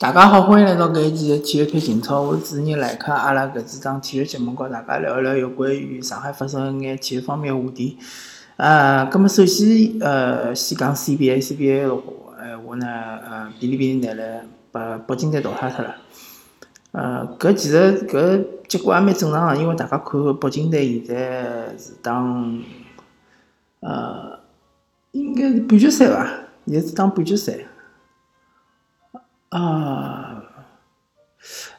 大家好，欢迎来到搿一期的体育推进操，我是主持人赖克。阿拉搿次档体育节目，和大家聊一聊有关于上海发生一眼体育方面话题。呃，葛么首先，呃，先讲 CBA，CBA 的话，呃，我呢，呃，哔哩哔哩拿来把北京队淘汰脱了。呃，搿其实搿结果也蛮正常个，因为大家看北京队现在是打，呃，应该是半决赛伐？现在是打半决赛。啊，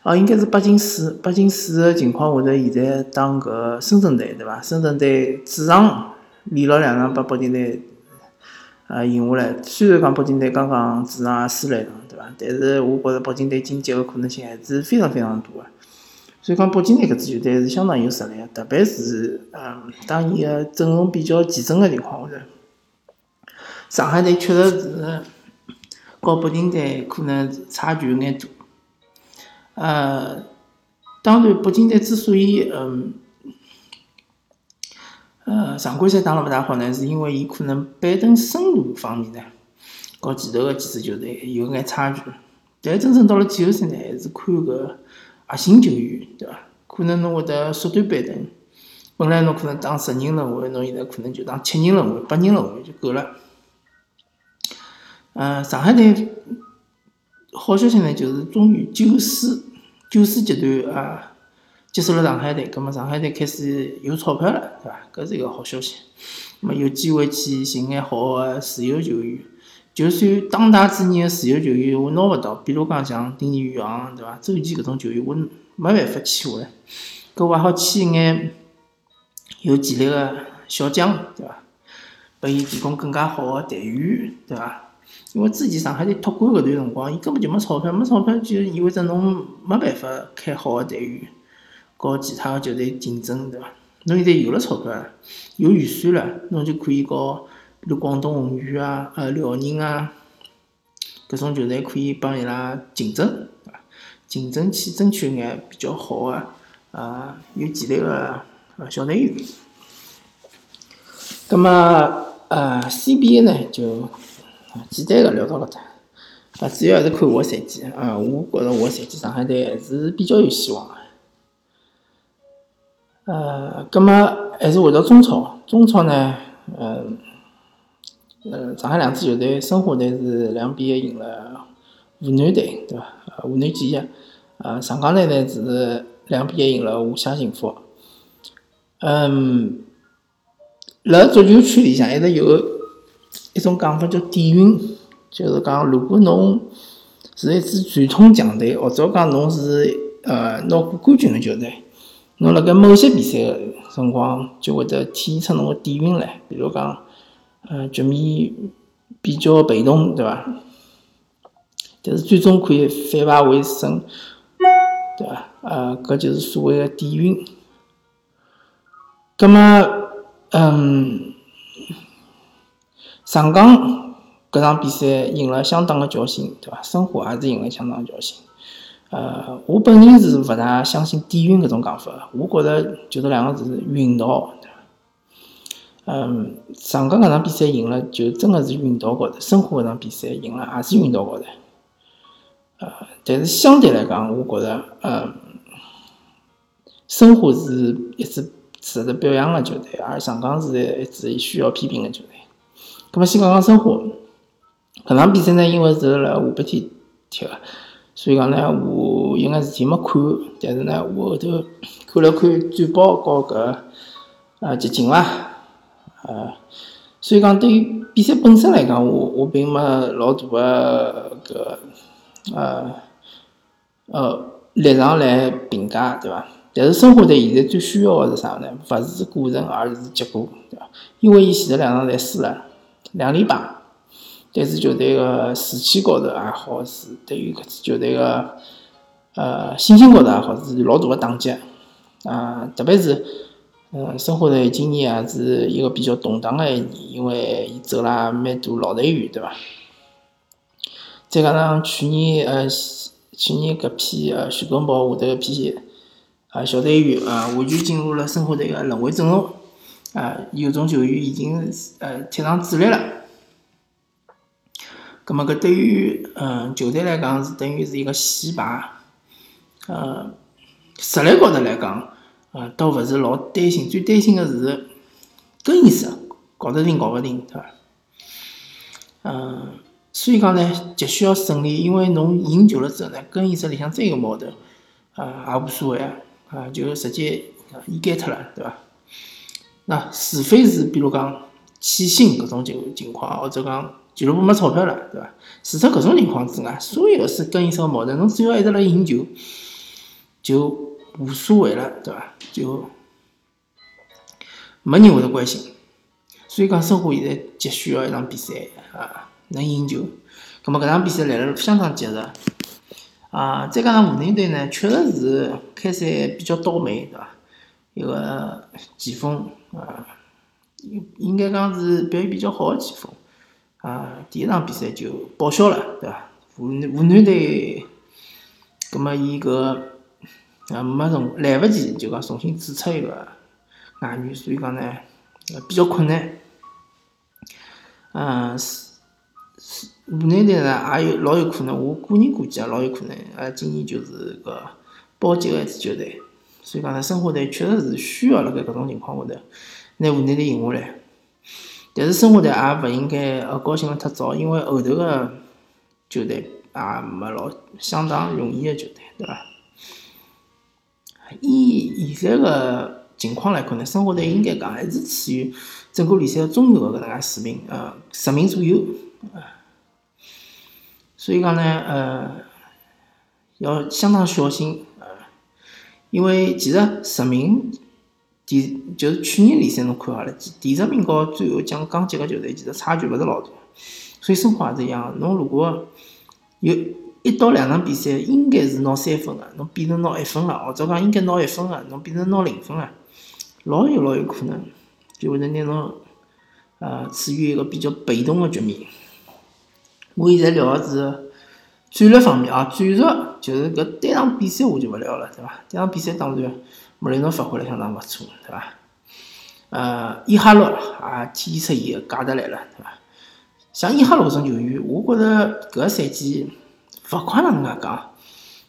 哦，应该是八进四，八进四的情况下头，现在打搿深圳队对伐？深圳队主场连牢两场把北京队呃赢下来。虽然讲北京队刚刚主场也输了一场对伐？但是我觉着北京队晋级的可能性还是非常非常大个。所以讲北京队搿支球队是相当有实力个，特别是嗯，当伊个阵容比较齐整个情况下头，上海队确实是。和北京队可能差距有眼大，呃，当然，北京队之所以嗯，呃，常规赛打了勿大好呢，是因为伊可能板凳深度方面呢，和前头个几支球队有眼差距。但真正到了季后赛呢，还是看搿核心球员，对伐？可能侬会得缩短板凳，本来侬可能打十人轮换，侬现在可能就打七人轮换、八人轮换就够了。嗯，上海队好消息呢，就是终于九四九四集团啊接手了上海队，葛么上海队开始有钞票了，对伐？搿是一个好消息。么有机会去寻眼好个自由球员，就算当打之年个自由球员我拿勿到，比如讲像丁宇航，对伐？周琦搿种球员我没办法签下来，搿我还好签一眼有潜力个小将，对伐？拨伊提供更加好个待遇，对伐？因为之前上海队托管搿段辰光，伊根本就没钞票，没钞票就意味着侬没办法开好个待遇，和其他球队竞争，对伐？侬现在有了钞票，有预算了，侬就可以和比如广东宏远啊、呃辽宁啊，搿种球队可以帮伊拉竞争，竞争去争取一眼比较好个啊有潜力个呃小队员。葛末呃 CBA 呢就。简单个聊到搿搭，啊，主要还是看下个赛季啊，我觉着下个赛季上海队还是比较有希望个。呃，葛末还是回到中超，中超呢，嗯，呃，上海两支球队，申花队是两比一赢了湖南队，对伐？湖南建业，呃，上港队呢是两比一赢了华夏幸福。嗯，辣足球圈里向一直有。一种讲法叫底蕴，就是讲，如果侬是一支传统强队，或者讲侬是呃拿过冠军的球队，侬辣盖某些比赛个辰光就会得体现出侬个底蕴来。比如讲，呃，局面比较被动，对伐？但是最终可以反败为胜，对伐？呃，搿就是所谓个底蕴。葛么，嗯。上港搿场比赛赢了相当个侥幸，对伐？申花也是赢了相当侥幸。呃，我本人是勿大相信底蕴搿种讲法，我觉着就是两个字运道，嗯，上港搿场比赛赢了，就真的是运道高头；申花搿场比赛赢了，也是运道高头。呃，但是相对来讲，我觉着，呃，申花是一支值得表扬个球队，而上港是一支需要批评个球队。咁么先讲讲申花，搿场比赛呢，因为是辣下半天踢个，所以讲呢，我有眼事体没看，但是呢，我后头看了看转播和搿呃集锦伐，呃，所以讲对于比赛本身来讲，我我并没老大个搿呃呃立场来评价，对伐？但是申花队现在最需要个是啥呢？勿是过程，而是结果，对伐？因为伊前头两场侪输了。两连败，但是球队个士气高头也好，是对于搿支球队个呃信心高头也好，是老大个打击啊！特别是，嗯，申花队今年也是一个比较动荡个一年，因为伊走了蛮多老队员，对伐？再加上去年呃，去年搿批呃徐根宝下头一批啊小队员啊，完全进入了申花队个轮回阵容。啊，有种球员已经呃踢上主力了，葛末搿对于嗯球队来讲是等于是一个洗牌，呃，实力高头来讲，呃，倒勿是老担心，最担心个是更衣室搞得定搞勿定，对伐？嗯，所以讲呢，急需要胜利，因为侬赢球了之后呢，更衣室里向再有矛盾，啊，也无所谓啊，啊，就直接掩盖脱了，对伐？那除非是比如讲欠薪搿种情情况，或者讲俱乐部没钞票了，对伐？除脱搿种情况之外，所有是更衣室矛盾，侬只要一直辣赢球，就无所谓了，对伐？就没人会得关心。所以讲，申花现在急需要一场比赛啊，能赢球。葛末搿场比赛来了相当及时啊！再加上湖人队呢，确实是开赛比较倒霉，对伐？一个前锋啊，应应该讲是表现比较好的前锋啊，第一场比赛就报销了，对伐？湖湖南队，葛末伊搿啊没重来勿及，就讲重新注册一个外援，所以讲呢比较困难。嗯，是是湖南队呢也有老有可能，我个人估计啊，老有可能啊，今年就是个保级个一支球队。所以讲呢，申花队确实是需要辣盖搿种情况下头，拿湖南队赢下来。但是申花队也勿应该呃高兴了太早，因为后头个球队也没老相当容易个球队，对伐？以现在个情况来看呢，申花队应该讲还是处于整个联赛中游个搿能介水平，呃，十名左右，所以讲呢，呃，要相当小心。因为其实十名第就是去年联赛侬看下了，第十名和最后降降级个球队其实差距勿是老大，所以申花也是一样。侬如果有一到两场比赛应该是拿三分个，侬变成拿一分了，或者讲应该拿一分个，侬变成拿零分了，老有老有可能就会得拿侬呃处于一个比较被动个局面。我现在聊个是。战略方面啊，战术就是搿单场比赛我就勿聊了，对伐？单场比赛当然穆雷诺发挥了相当勿错，对伐？呃，伊哈洛也体现出伊个价值来了，对伐？像伊哈洛搿种球员，我觉着搿个赛季勿管哪能介讲，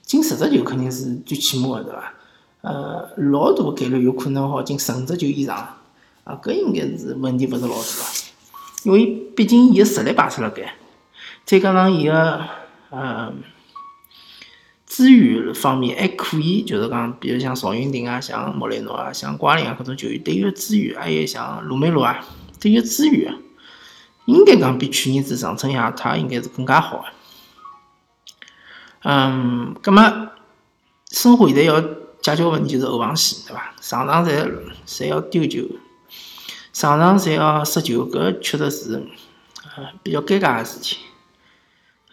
进十只球肯定是最起码个，对伐？呃，老大概率有可能好进十五只球以上，啊，搿应该是问题勿是老大个，因为毕竟伊个实力摆出辣盖，再加上伊个。嗯，资源方面还可以，就是讲，比如像邵云霆啊，像莫雷诺啊，像瓜林啊，搿种球员，对于资源，还有像鲁梅罗啊，对于资源，应该讲比去年子长春亚泰应该是更加好。嗯，葛么，申花现在要解决个问题就是后防线，对伐？上场侪侪要丢球，上场侪要失球，搿确实是呃比较尴尬个事体。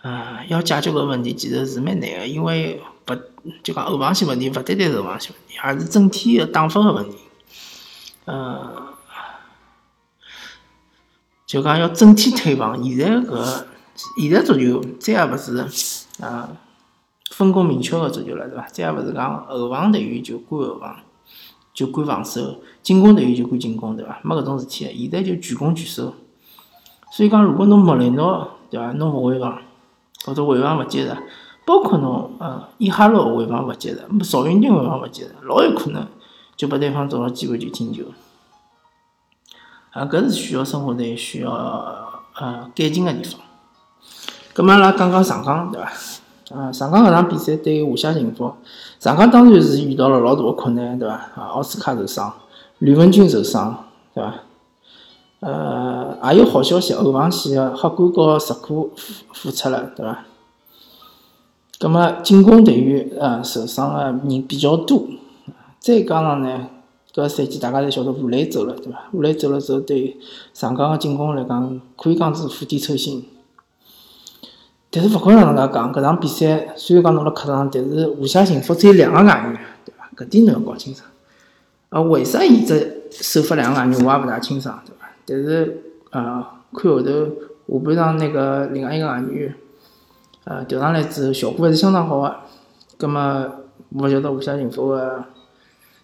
呃，要解决搿问题其实是蛮难个，因为勿就讲后防线问题，勿单单是后防线问题，而是整体个打法个问题。呃，就讲要整体推防。现在搿现在足球再也勿是啊分工明确个足球了，对伐？再也勿是讲后防队员就管后防，就管防守，进攻队员就管进攻，对伐？没搿种事体个，现在就全攻全守。所以讲，如果侬莫雷诺，对伐？侬勿会防。或者回防勿及时，包括侬呃伊哈洛回防勿及时，邵云霆回防勿及时，老有可能就拨对方找到机会就进球。啊，搿是需要生活队需要呃改进个地方。葛末阿拉讲讲上港对伐？啊，上港搿场比赛对华夏幸福，上港当然是遇到了老大个困难对伐？啊，奥斯卡受伤，吕文君受伤对伐？呃，也有好消息，后防线个黑官和石库复复出了，对伐？葛末进攻队员呃受伤个人比较多，再加上呢，搿赛季大家侪晓得吴磊走了，对伐？吴磊走了之后，对上港个进攻来讲，可以讲是釜底抽薪。但是勿管哪能介讲，搿场比赛虽然讲侬辣客场，但是华夏幸福只有两个外援，对伐？搿点侬要搞清爽。啊，为啥伊只首发两个外援，我也勿大清爽，对伐？但是，呃，看后头下半场那个另外一个外援，呃，调上来之后效果还是相当好个。葛末勿晓得华夏幸福的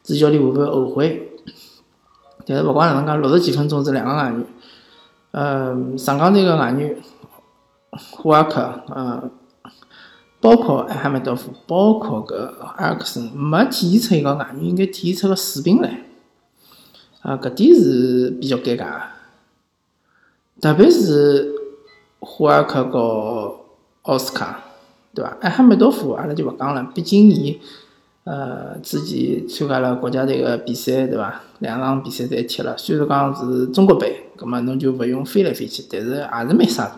主教练会勿会后悔？但是勿管哪能讲，六十几分钟是两个外援，呃，上港队个外援胡尔克，呃，包括埃哈梅多夫，包括个埃克森，没体现出一个外援应该体现出个水平来，啊，搿点是比较尴尬个，特别是胡尔克和奥斯卡，对伐？艾哈梅多夫阿拉就勿讲了，毕竟伊。呃，之前参加了国家队个比赛，对伐？两场比赛侪踢了，虽然讲是中国杯，葛末侬就勿用飞来飞去，但是也是蛮杀个。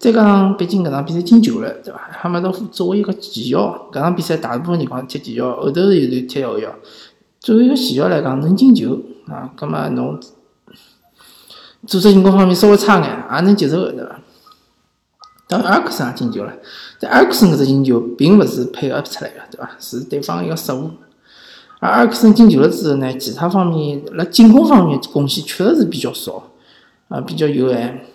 再讲，毕竟搿场比赛进球了，对伐？哈梅多夫作为一个前腰，搿场比赛大部分情况踢前腰，后头有段踢后腰。作为一个前腰来讲，能进球啊，葛末侬组织进攻方面稍微差眼，也能接受个，对伐？当然，阿克森也进球了。但阿克森搿只进球并勿是配合出来个，对伐？是对方一个失误。而阿克森进球了之后呢，其他方面辣进攻方面贡献确实是比较少，啊，比较有限。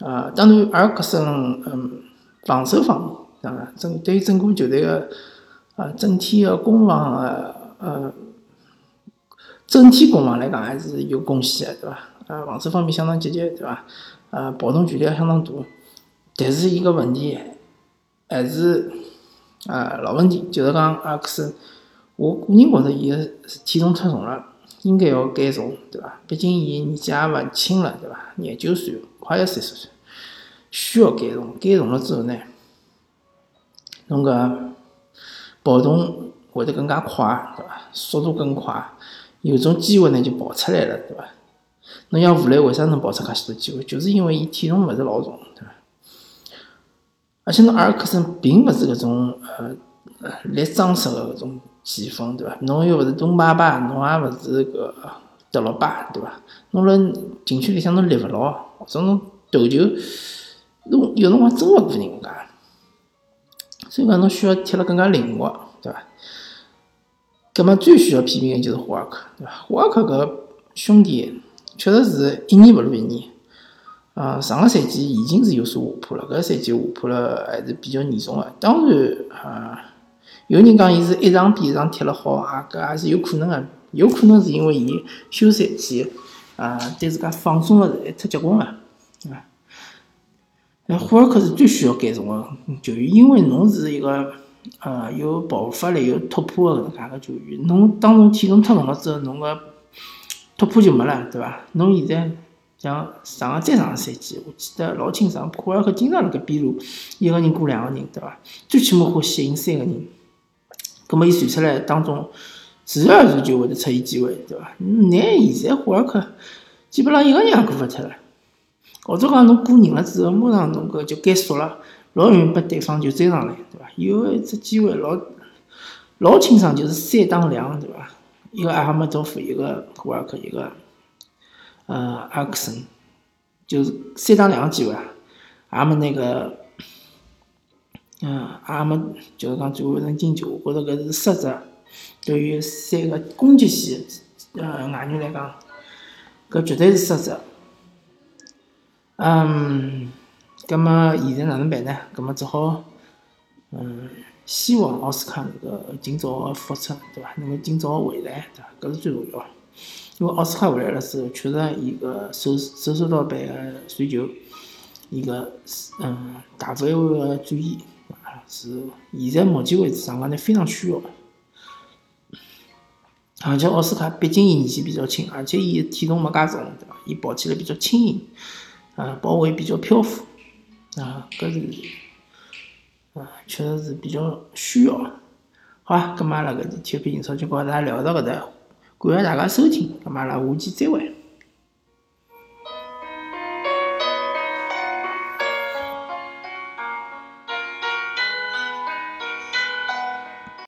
啊，当然，阿克森嗯，防守方面啊，整对于整个球队个啊整体个攻防啊呃整体攻防来讲还是有贡献个，对伐？啊，防守方面相当积极，对伐？啊，跑动距离也相当大。但是一个问题还是啊老问题，就是讲阿克森，我个人觉着伊个体重太重了，应该要减重，对伐？毕竟伊年纪也勿轻了，对伐？廿九岁，快要三十岁，需要减重。减重了之后呢，侬个跑动会得更加快，对伐？速度更快，有种机会呢就跑出来了，对伐？侬像吴磊为啥能跑出介许多机会？就是因为伊体重勿是老重，对伐？而且侬阿尔克森并勿是搿种呃力壮实个搿种前锋，对伐？侬又勿是东巴巴，侬也勿是搿德罗巴，对伐？侬辣禁区里向侬立勿牢，或者侬投球，侬有辰光真勿过人家。所以讲侬需要踢了更加灵活，对伐？葛末最需要批评的就是霍尔克，对伐？霍尔克搿兄弟确实是一年勿如一年。啊，上个赛季已经是有所下坡了，搿个赛季下坡了还是比较严重个。当然，啊，有人讲伊是一场比一场踢了好，啊，搿也是有可能个。有可能是因为伊休赛期，啊，对自家放松了，太结棍了，对伐？那霍尔克是最需要改重个球员，因为侬是一个，呃，有爆发力、有突破个搿能介个球员。侬当侬体重太重了之后，侬个突破就没了，对伐？侬现在。像上个再上个赛季，我记得老清爽，库尔克经常辣盖边路一个人过两个人，对伐？最起码会吸引三个人。葛末伊传出来当中，自然而然就会得出现机会，对伐？你现在库尔克基本上一个人也过勿脱了，或者讲侬过人了之后，马上侬搿就减速了，老容易被对方就追上来，对伐？有一只机会老老清爽，就是三打两，对伐？一个阿哈梅多夫，一个库尔克，一个。呃，阿克森就是三打两个机会啊，也没那个，嗯，也没就是讲最后能进球，我觉着搿是失职。对于三个攻击线呃外援来讲，搿绝对是失职。嗯，葛末现在哪能办呢？葛末只好，嗯，希望奥斯卡能够尽早复出，对伐？能够尽早回来，对伐？搿是最重要。因为奥斯卡回来了之后，确实伊个手手手到板个传球，伊个嗯大范围个转移，是现在目前为止上港队非常需要个。而且奥斯卡毕竟伊年纪比较轻，而且伊体重没介重，对伐？伊跑起来比较轻盈，啊，跑位比较漂浮，啊，搿是啊，确实是比较需要。好啊，搿么阿拉搿天体育英超就跟大家聊到搿搭。感谢大家收听，咁阿拉下期再会。